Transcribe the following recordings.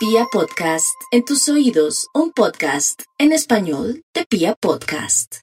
Pia Podcast, en tus oídos, un podcast en español de Pia Podcast.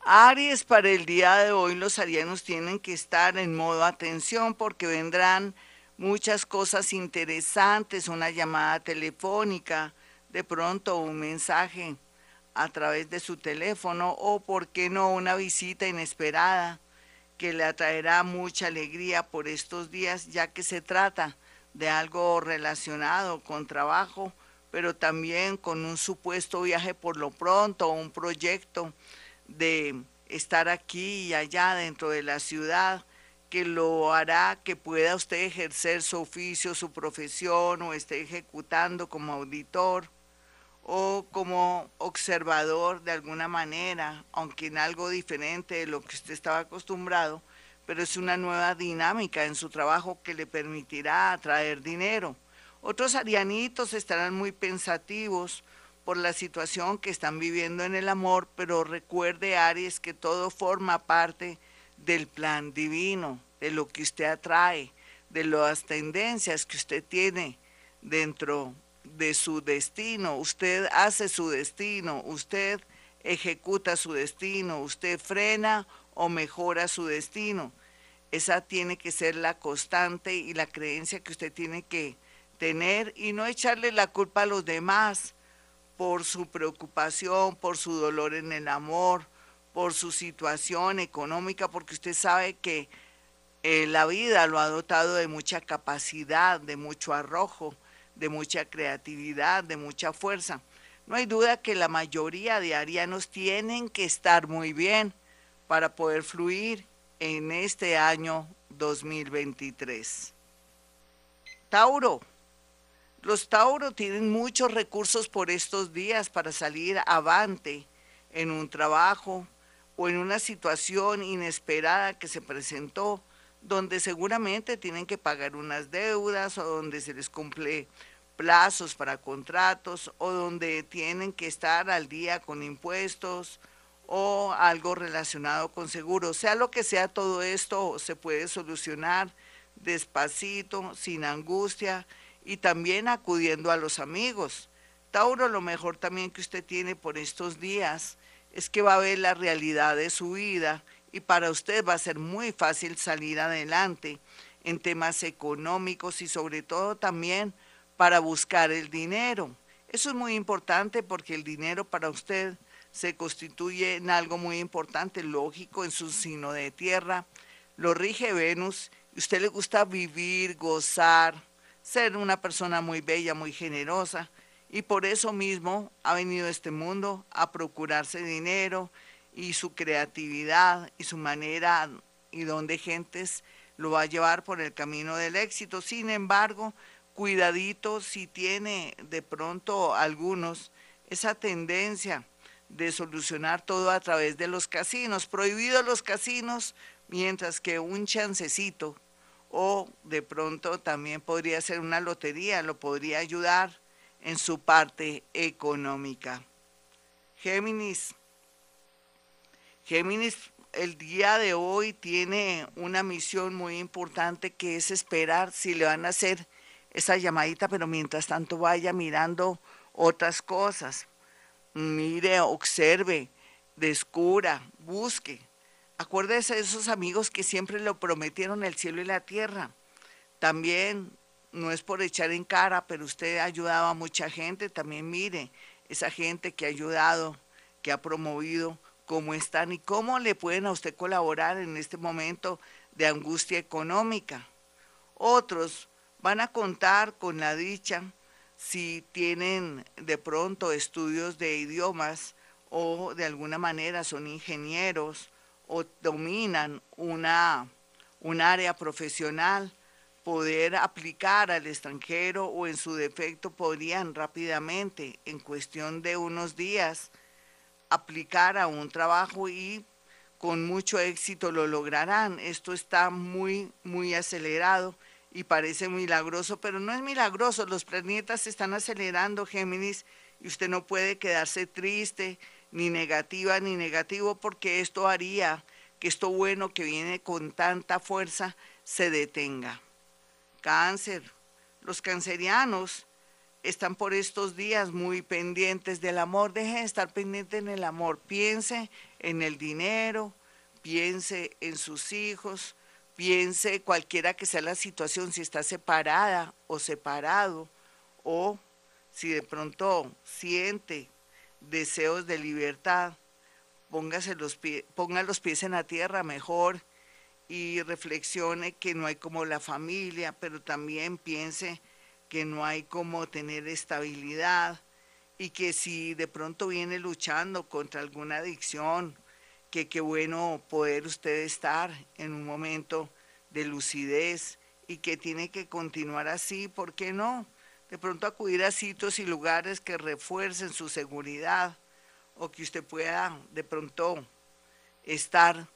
Aries, para el día de hoy los arianos tienen que estar en modo atención porque vendrán muchas cosas interesantes, una llamada telefónica, de pronto un mensaje a través de su teléfono o, por qué no, una visita inesperada que le atraerá mucha alegría por estos días, ya que se trata de algo relacionado con trabajo, pero también con un supuesto viaje por lo pronto, un proyecto de estar aquí y allá dentro de la ciudad que lo hará que pueda usted ejercer su oficio, su profesión o esté ejecutando como auditor o como observador de alguna manera, aunque en algo diferente de lo que usted estaba acostumbrado, pero es una nueva dinámica en su trabajo que le permitirá atraer dinero. Otros arianitos estarán muy pensativos por la situación que están viviendo en el amor, pero recuerde Aries que todo forma parte del plan divino, de lo que usted atrae, de las tendencias que usted tiene dentro de su destino. Usted hace su destino, usted ejecuta su destino, usted frena o mejora su destino. Esa tiene que ser la constante y la creencia que usted tiene que tener y no echarle la culpa a los demás por su preocupación, por su dolor en el amor, por su situación económica, porque usted sabe que eh, la vida lo ha dotado de mucha capacidad, de mucho arrojo, de mucha creatividad, de mucha fuerza. No hay duda que la mayoría de arianos tienen que estar muy bien para poder fluir en este año 2023. Tauro. Los Tauro tienen muchos recursos por estos días para salir avante en un trabajo o en una situación inesperada que se presentó, donde seguramente tienen que pagar unas deudas o donde se les cumple plazos para contratos o donde tienen que estar al día con impuestos o algo relacionado con seguros. Sea lo que sea, todo esto se puede solucionar despacito, sin angustia y también acudiendo a los amigos. Tauro, lo mejor también que usted tiene por estos días es que va a ver la realidad de su vida y para usted va a ser muy fácil salir adelante en temas económicos y sobre todo también para buscar el dinero. Eso es muy importante porque el dinero para usted se constituye en algo muy importante, lógico, en su signo de tierra. Lo rige Venus usted le gusta vivir, gozar, ser una persona muy bella, muy generosa. Y por eso mismo ha venido a este mundo a procurarse dinero y su creatividad y su manera y donde gentes lo va a llevar por el camino del éxito. Sin embargo, cuidadito si tiene de pronto algunos esa tendencia de solucionar todo a través de los casinos. Prohibidos los casinos, mientras que un chancecito o de pronto también podría ser una lotería, lo podría ayudar en su parte económica. Géminis. Géminis el día de hoy tiene una misión muy importante que es esperar si le van a hacer esa llamadita, pero mientras tanto vaya mirando otras cosas mire, observe, descubra, busque. Acuérdese de esos amigos que siempre le prometieron el cielo y la tierra. También, no es por echar en cara, pero usted ha ayudado a mucha gente. También mire esa gente que ha ayudado, que ha promovido, cómo están y cómo le pueden a usted colaborar en este momento de angustia económica. Otros van a contar con la dicha si tienen de pronto estudios de idiomas o de alguna manera son ingenieros o dominan una, un área profesional, poder aplicar al extranjero o en su defecto podrían rápidamente, en cuestión de unos días, aplicar a un trabajo y con mucho éxito lo lograrán. Esto está muy, muy acelerado y parece milagroso, pero no es milagroso. Los planetas se están acelerando, Géminis, y usted no puede quedarse triste, ni negativa, ni negativo, porque esto haría que esto bueno que viene con tanta fuerza se detenga. Cáncer. Los cancerianos están por estos días muy pendientes del amor, dejen de estar pendientes en el amor, piense en el dinero, piense en sus hijos, piense cualquiera que sea la situación, si está separada o separado, o si de pronto siente deseos de libertad, póngase los ponga los pies en la tierra mejor y reflexione que no hay como la familia, pero también piense que no hay como tener estabilidad y que si de pronto viene luchando contra alguna adicción, que qué bueno poder usted estar en un momento de lucidez y que tiene que continuar así, ¿por qué no? De pronto acudir a sitios y lugares que refuercen su seguridad o que usted pueda de pronto estar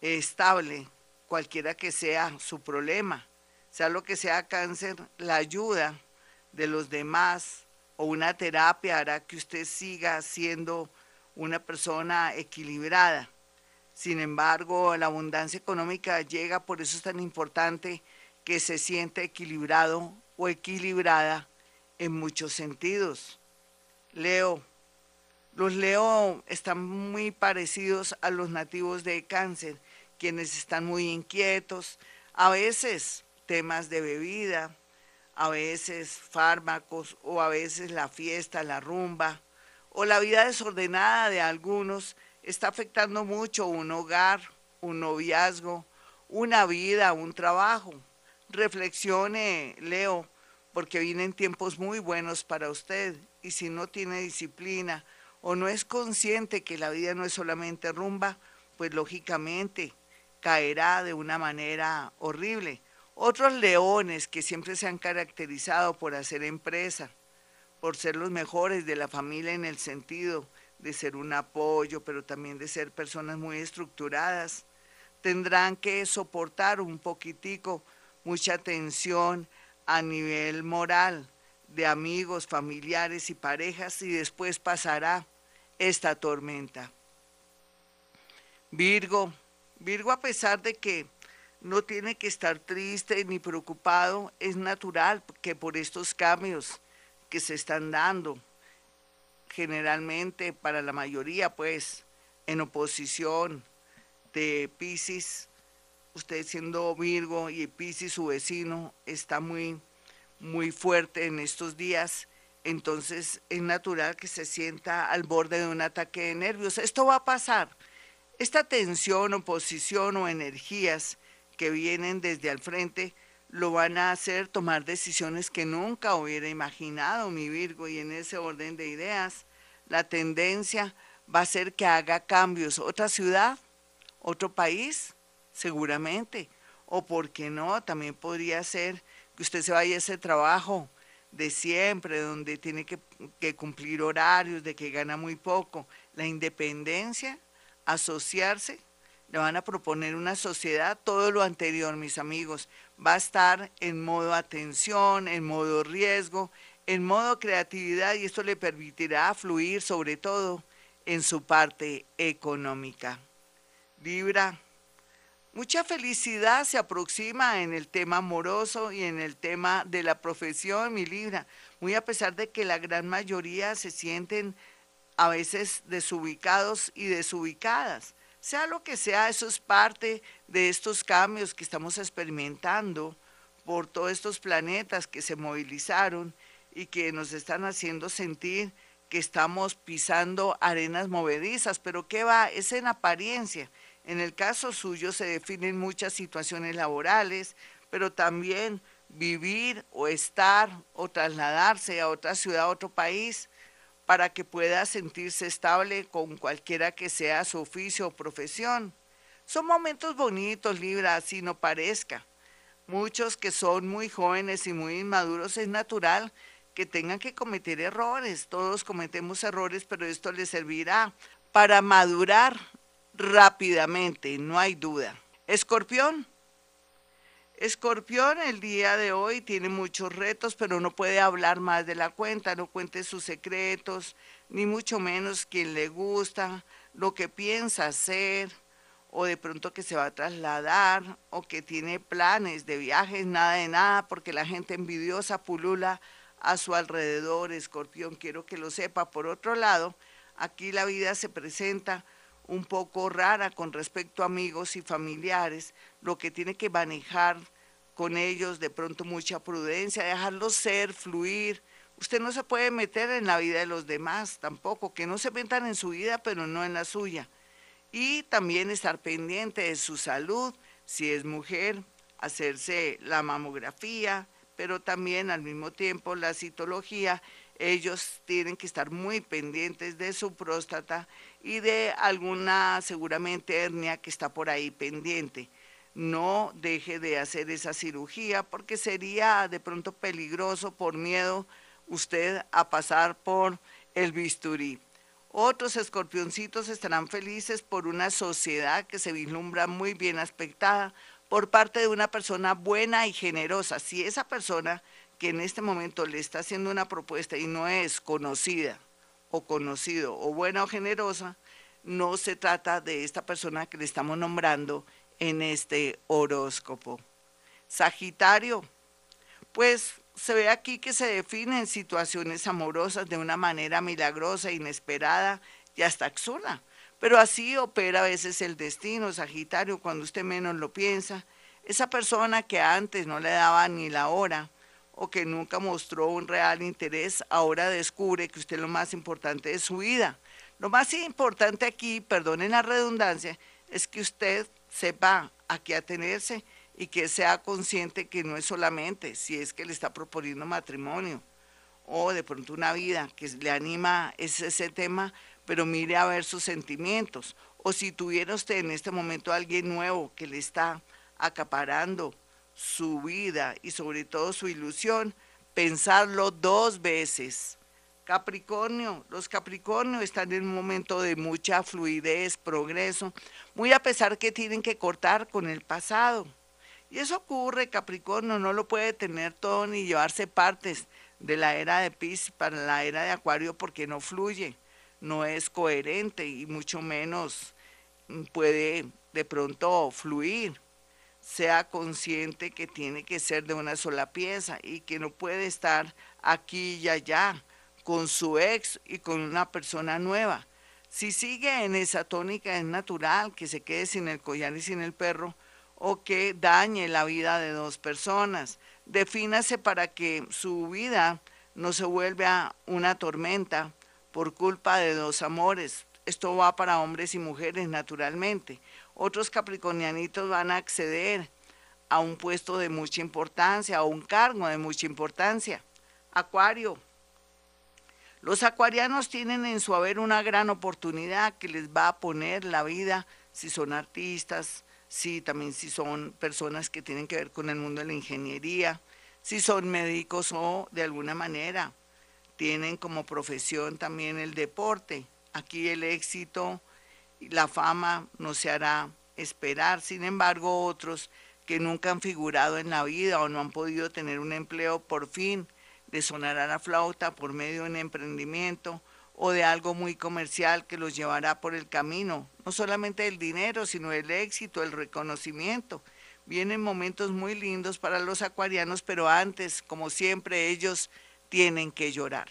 estable, cualquiera que sea su problema sea lo que sea cáncer, la ayuda de los demás o una terapia hará que usted siga siendo una persona equilibrada. Sin embargo, la abundancia económica llega, por eso es tan importante que se sienta equilibrado o equilibrada en muchos sentidos. Leo, los Leo están muy parecidos a los nativos de cáncer, quienes están muy inquietos, a veces temas de bebida, a veces fármacos o a veces la fiesta, la rumba o la vida desordenada de algunos está afectando mucho un hogar, un noviazgo, una vida, un trabajo. Reflexione, Leo, porque vienen tiempos muy buenos para usted y si no tiene disciplina o no es consciente que la vida no es solamente rumba, pues lógicamente caerá de una manera horrible. Otros leones que siempre se han caracterizado por hacer empresa, por ser los mejores de la familia en el sentido de ser un apoyo, pero también de ser personas muy estructuradas, tendrán que soportar un poquitico mucha tensión a nivel moral de amigos, familiares y parejas y después pasará esta tormenta. Virgo, Virgo a pesar de que no tiene que estar triste ni preocupado, es natural que por estos cambios que se están dando, generalmente para la mayoría, pues, en oposición de Pisces, usted siendo Virgo y Pisces su vecino está muy, muy fuerte en estos días, entonces es natural que se sienta al borde de un ataque de nervios. Esto va a pasar. Esta tensión, oposición o energías que vienen desde al frente lo van a hacer tomar decisiones que nunca hubiera imaginado mi Virgo y en ese orden de ideas la tendencia va a ser que haga cambios. Otra ciudad, otro país, seguramente. O por qué no, también podría ser que usted se vaya a ese trabajo de siempre, donde tiene que, que cumplir horarios, de que gana muy poco. La independencia, asociarse le van a proponer una sociedad, todo lo anterior, mis amigos, va a estar en modo atención, en modo riesgo, en modo creatividad y esto le permitirá fluir sobre todo en su parte económica. Libra, mucha felicidad se aproxima en el tema amoroso y en el tema de la profesión, mi Libra, muy a pesar de que la gran mayoría se sienten a veces desubicados y desubicadas sea lo que sea, eso es parte de estos cambios que estamos experimentando por todos estos planetas que se movilizaron y que nos están haciendo sentir que estamos pisando arenas movedizas, pero ¿qué va? Es en apariencia. En el caso suyo se definen muchas situaciones laborales, pero también vivir o estar o trasladarse a otra ciudad, a otro país, para que pueda sentirse estable con cualquiera que sea su oficio o profesión. Son momentos bonitos, Libra, así no parezca. Muchos que son muy jóvenes y muy inmaduros es natural que tengan que cometer errores. Todos cometemos errores, pero esto les servirá para madurar rápidamente, no hay duda. Escorpión, Escorpión el día de hoy tiene muchos retos, pero no puede hablar más de la cuenta, no cuente sus secretos, ni mucho menos quien le gusta, lo que piensa hacer, o de pronto que se va a trasladar, o que tiene planes de viajes, nada de nada, porque la gente envidiosa pulula a su alrededor, escorpión, quiero que lo sepa. Por otro lado, aquí la vida se presenta un poco rara con respecto a amigos y familiares, lo que tiene que manejar con ellos de pronto mucha prudencia, dejarlos ser, fluir. Usted no se puede meter en la vida de los demás tampoco, que no se metan en su vida, pero no en la suya. Y también estar pendiente de su salud, si es mujer, hacerse la mamografía, pero también al mismo tiempo la citología ellos tienen que estar muy pendientes de su próstata y de alguna seguramente hernia que está por ahí pendiente. No deje de hacer esa cirugía porque sería de pronto peligroso por miedo usted a pasar por el bisturí. Otros escorpioncitos estarán felices por una sociedad que se vislumbra muy bien aspectada por parte de una persona buena y generosa. Si esa persona que en este momento le está haciendo una propuesta y no es conocida o conocido o buena o generosa, no se trata de esta persona que le estamos nombrando en este horóscopo. Sagitario, pues se ve aquí que se definen situaciones amorosas de una manera milagrosa, inesperada y hasta absurda. Pero así opera a veces el destino, Sagitario, cuando usted menos lo piensa. Esa persona que antes no le daba ni la hora, o que nunca mostró un real interés, ahora descubre que usted es lo más importante de su vida. Lo más importante aquí, perdonen la redundancia, es que usted sepa a qué atenerse y que sea consciente que no es solamente si es que le está proponiendo matrimonio o de pronto una vida que le anima ese, ese tema, pero mire a ver sus sentimientos. O si tuviera usted en este momento alguien nuevo que le está acaparando su vida y sobre todo su ilusión, pensarlo dos veces. Capricornio, los Capricornios están en un momento de mucha fluidez, progreso, muy a pesar que tienen que cortar con el pasado. Y eso ocurre, Capricornio no lo puede tener todo ni llevarse partes de la era de Pisces para la era de Acuario porque no fluye, no es coherente y mucho menos puede de pronto fluir sea consciente que tiene que ser de una sola pieza y que no puede estar aquí y allá con su ex y con una persona nueva. Si sigue en esa tónica es natural que se quede sin el collar y sin el perro o que dañe la vida de dos personas. Defínase para que su vida no se vuelva una tormenta por culpa de dos amores. Esto va para hombres y mujeres naturalmente otros capricornianitos van a acceder a un puesto de mucha importancia, a un cargo de mucha importancia. Acuario. Los acuarianos tienen en su haber una gran oportunidad que les va a poner la vida, si son artistas, si también si son personas que tienen que ver con el mundo de la ingeniería, si son médicos o de alguna manera tienen como profesión también el deporte. Aquí el éxito la fama no se hará esperar. Sin embargo, otros que nunca han figurado en la vida o no han podido tener un empleo, por fin les sonará la flauta por medio de un emprendimiento o de algo muy comercial que los llevará por el camino, no solamente el dinero, sino el éxito, el reconocimiento. Vienen momentos muy lindos para los acuarianos, pero antes, como siempre, ellos tienen que llorar.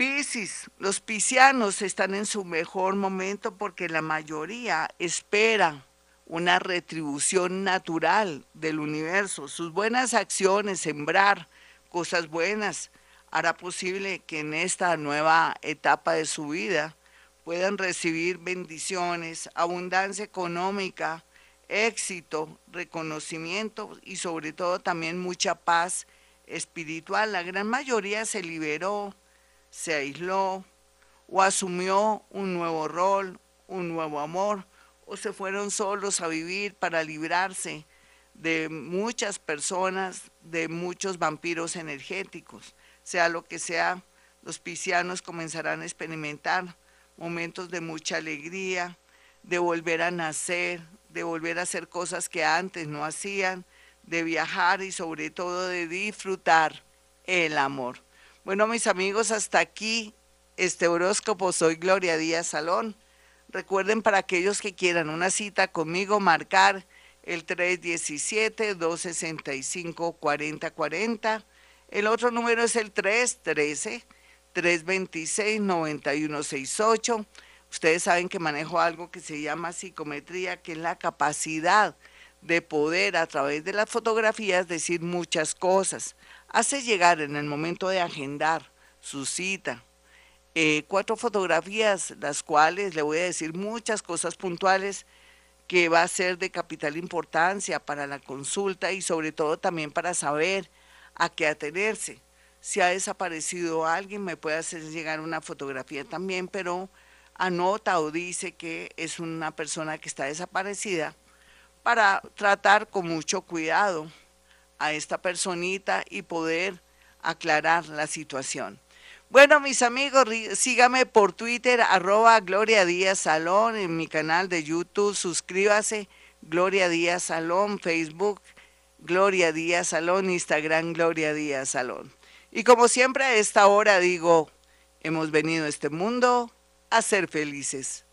Piscis, los piscianos están en su mejor momento porque la mayoría espera una retribución natural del universo. Sus buenas acciones, sembrar cosas buenas, hará posible que en esta nueva etapa de su vida puedan recibir bendiciones, abundancia económica, éxito, reconocimiento y sobre todo también mucha paz espiritual. La gran mayoría se liberó se aisló o asumió un nuevo rol, un nuevo amor, o se fueron solos a vivir para librarse de muchas personas, de muchos vampiros energéticos. Sea lo que sea, los piscianos comenzarán a experimentar momentos de mucha alegría, de volver a nacer, de volver a hacer cosas que antes no hacían, de viajar y sobre todo de disfrutar el amor. Bueno, mis amigos, hasta aquí este horóscopo. Soy Gloria Díaz Salón. Recuerden para aquellos que quieran una cita conmigo, marcar el 317-265-4040. El otro número es el 313-326-9168. Ustedes saben que manejo algo que se llama psicometría, que es la capacidad de poder a través de las fotografías decir muchas cosas. Hace llegar en el momento de agendar su cita eh, cuatro fotografías, las cuales le voy a decir muchas cosas puntuales que va a ser de capital importancia para la consulta y sobre todo también para saber a qué atenerse. Si ha desaparecido alguien, me puede hacer llegar una fotografía también, pero anota o dice que es una persona que está desaparecida para tratar con mucho cuidado a esta personita y poder aclarar la situación. Bueno, mis amigos, sígame por Twitter, arroba Gloria Díaz Salón, en mi canal de YouTube, suscríbase, Gloria Díaz Salón, Facebook, Gloria Díaz Salón, Instagram, Gloria Díaz Salón. Y como siempre a esta hora digo, hemos venido a este mundo a ser felices.